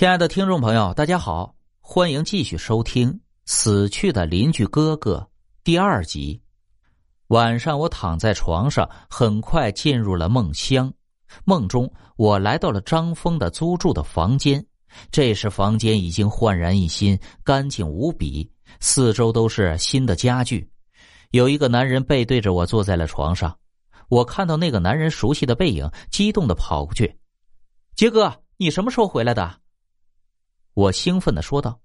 亲爱的听众朋友，大家好，欢迎继续收听《死去的邻居哥哥》第二集。晚上，我躺在床上，很快进入了梦乡。梦中，我来到了张峰的租住的房间。这时，房间已经焕然一新，干净无比，四周都是新的家具。有一个男人背对着我坐在了床上，我看到那个男人熟悉的背影，激动的跑过去：“杰哥，你什么时候回来的？”我兴奋的说道：“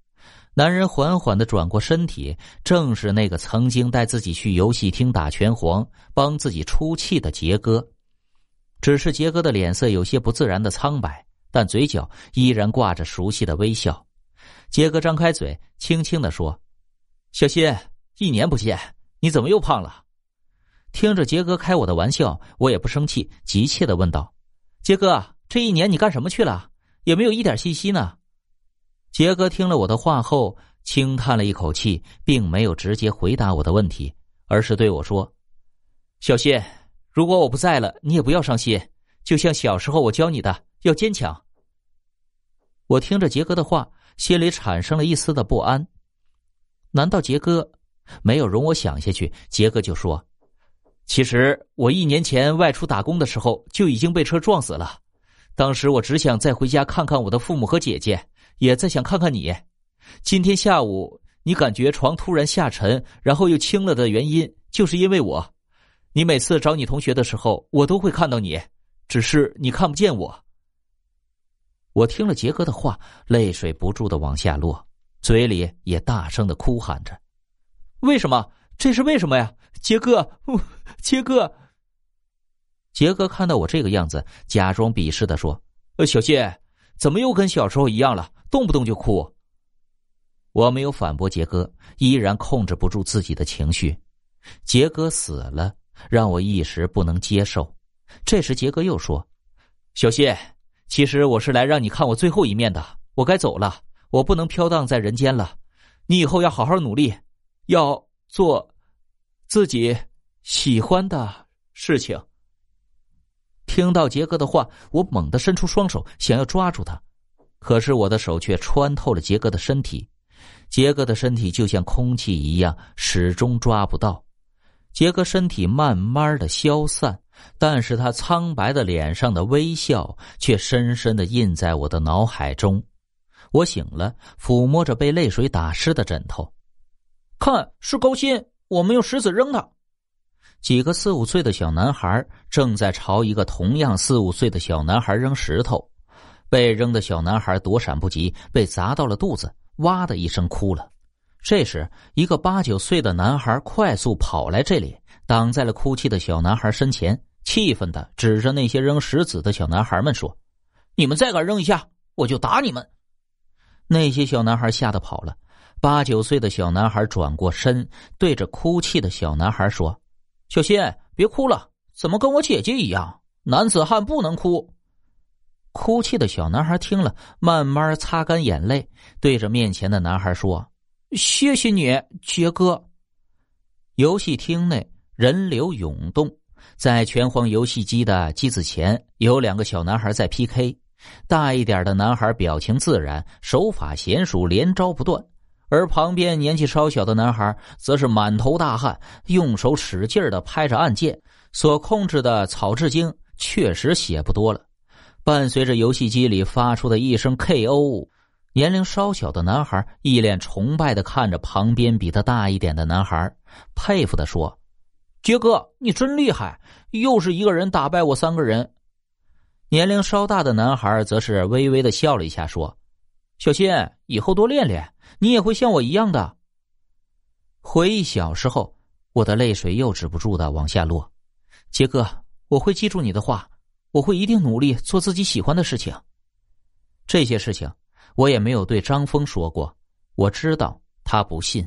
男人缓缓的转过身体，正是那个曾经带自己去游戏厅打拳皇、帮自己出气的杰哥。只是杰哥的脸色有些不自然的苍白，但嘴角依然挂着熟悉的微笑。杰哥张开嘴，轻轻的说：‘小新，一年不见，你怎么又胖了？’听着杰哥开我的玩笑，我也不生气，急切的问道：‘杰哥，这一年你干什么去了？也没有一点信息呢？’”杰哥听了我的话后，轻叹了一口气，并没有直接回答我的问题，而是对我说：“小谢，如果我不在了，你也不要伤心。就像小时候我教你的，要坚强。”我听着杰哥的话，心里产生了一丝的不安。难道杰哥没有容我想下去？杰哥就说：“其实我一年前外出打工的时候就已经被车撞死了，当时我只想再回家看看我的父母和姐姐。”也在想看看你，今天下午你感觉床突然下沉，然后又轻了的原因，就是因为我。你每次找你同学的时候，我都会看到你，只是你看不见我。我听了杰哥的话，泪水不住的往下落，嘴里也大声的哭喊着：“为什么？这是为什么呀？杰哥，杰哥。”杰哥看到我这个样子，假装鄙视的说：“呃，小谢，怎么又跟小时候一样了？”动不动就哭，我没有反驳杰哥，依然控制不住自己的情绪。杰哥死了，让我一时不能接受。这时杰哥又说：“小谢，其实我是来让你看我最后一面的。我该走了，我不能飘荡在人间了。你以后要好好努力，要做自己喜欢的事情。”听到杰哥的话，我猛地伸出双手，想要抓住他。可是我的手却穿透了杰哥的身体，杰哥的身体就像空气一样，始终抓不到。杰哥身体慢慢的消散，但是他苍白的脸上的微笑却深深的印在我的脑海中。我醒了，抚摸着被泪水打湿的枕头，看是高鑫，我们用石子扔他。几个四五岁的小男孩正在朝一个同样四五岁的小男孩扔石头。被扔的小男孩躲闪不及，被砸到了肚子，哇的一声哭了。这时，一个八九岁的男孩快速跑来这里，挡在了哭泣的小男孩身前，气愤的指着那些扔石子的小男孩们说：“你们再敢扔一下，我就打你们！”那些小男孩吓得跑了。八九岁的小男孩转过身，对着哭泣的小男孩说：“小新，别哭了，怎么跟我姐姐一样？男子汉不能哭。”哭泣的小男孩听了，慢慢擦干眼泪，对着面前的男孩说：“谢谢你，杰哥。”游戏厅内人流涌动，在拳皇游戏机的机子前，有两个小男孩在 PK。大一点的男孩表情自然，手法娴熟，连招不断；而旁边年纪稍小的男孩则是满头大汗，用手使劲的拍着按键，所控制的草雉精确实血不多了。伴随着游戏机里发出的一声 “K.O.”，年龄稍小的男孩一脸崇拜的看着旁边比他大一点的男孩，佩服的说：“杰哥，你真厉害，又是一个人打败我三个人。”年龄稍大的男孩则是微微的笑了一下，说：“小新，以后多练练，你也会像我一样的。”回忆小时候，我的泪水又止不住的往下落。杰哥，我会记住你的话。我会一定努力做自己喜欢的事情。这些事情我也没有对张峰说过，我知道他不信。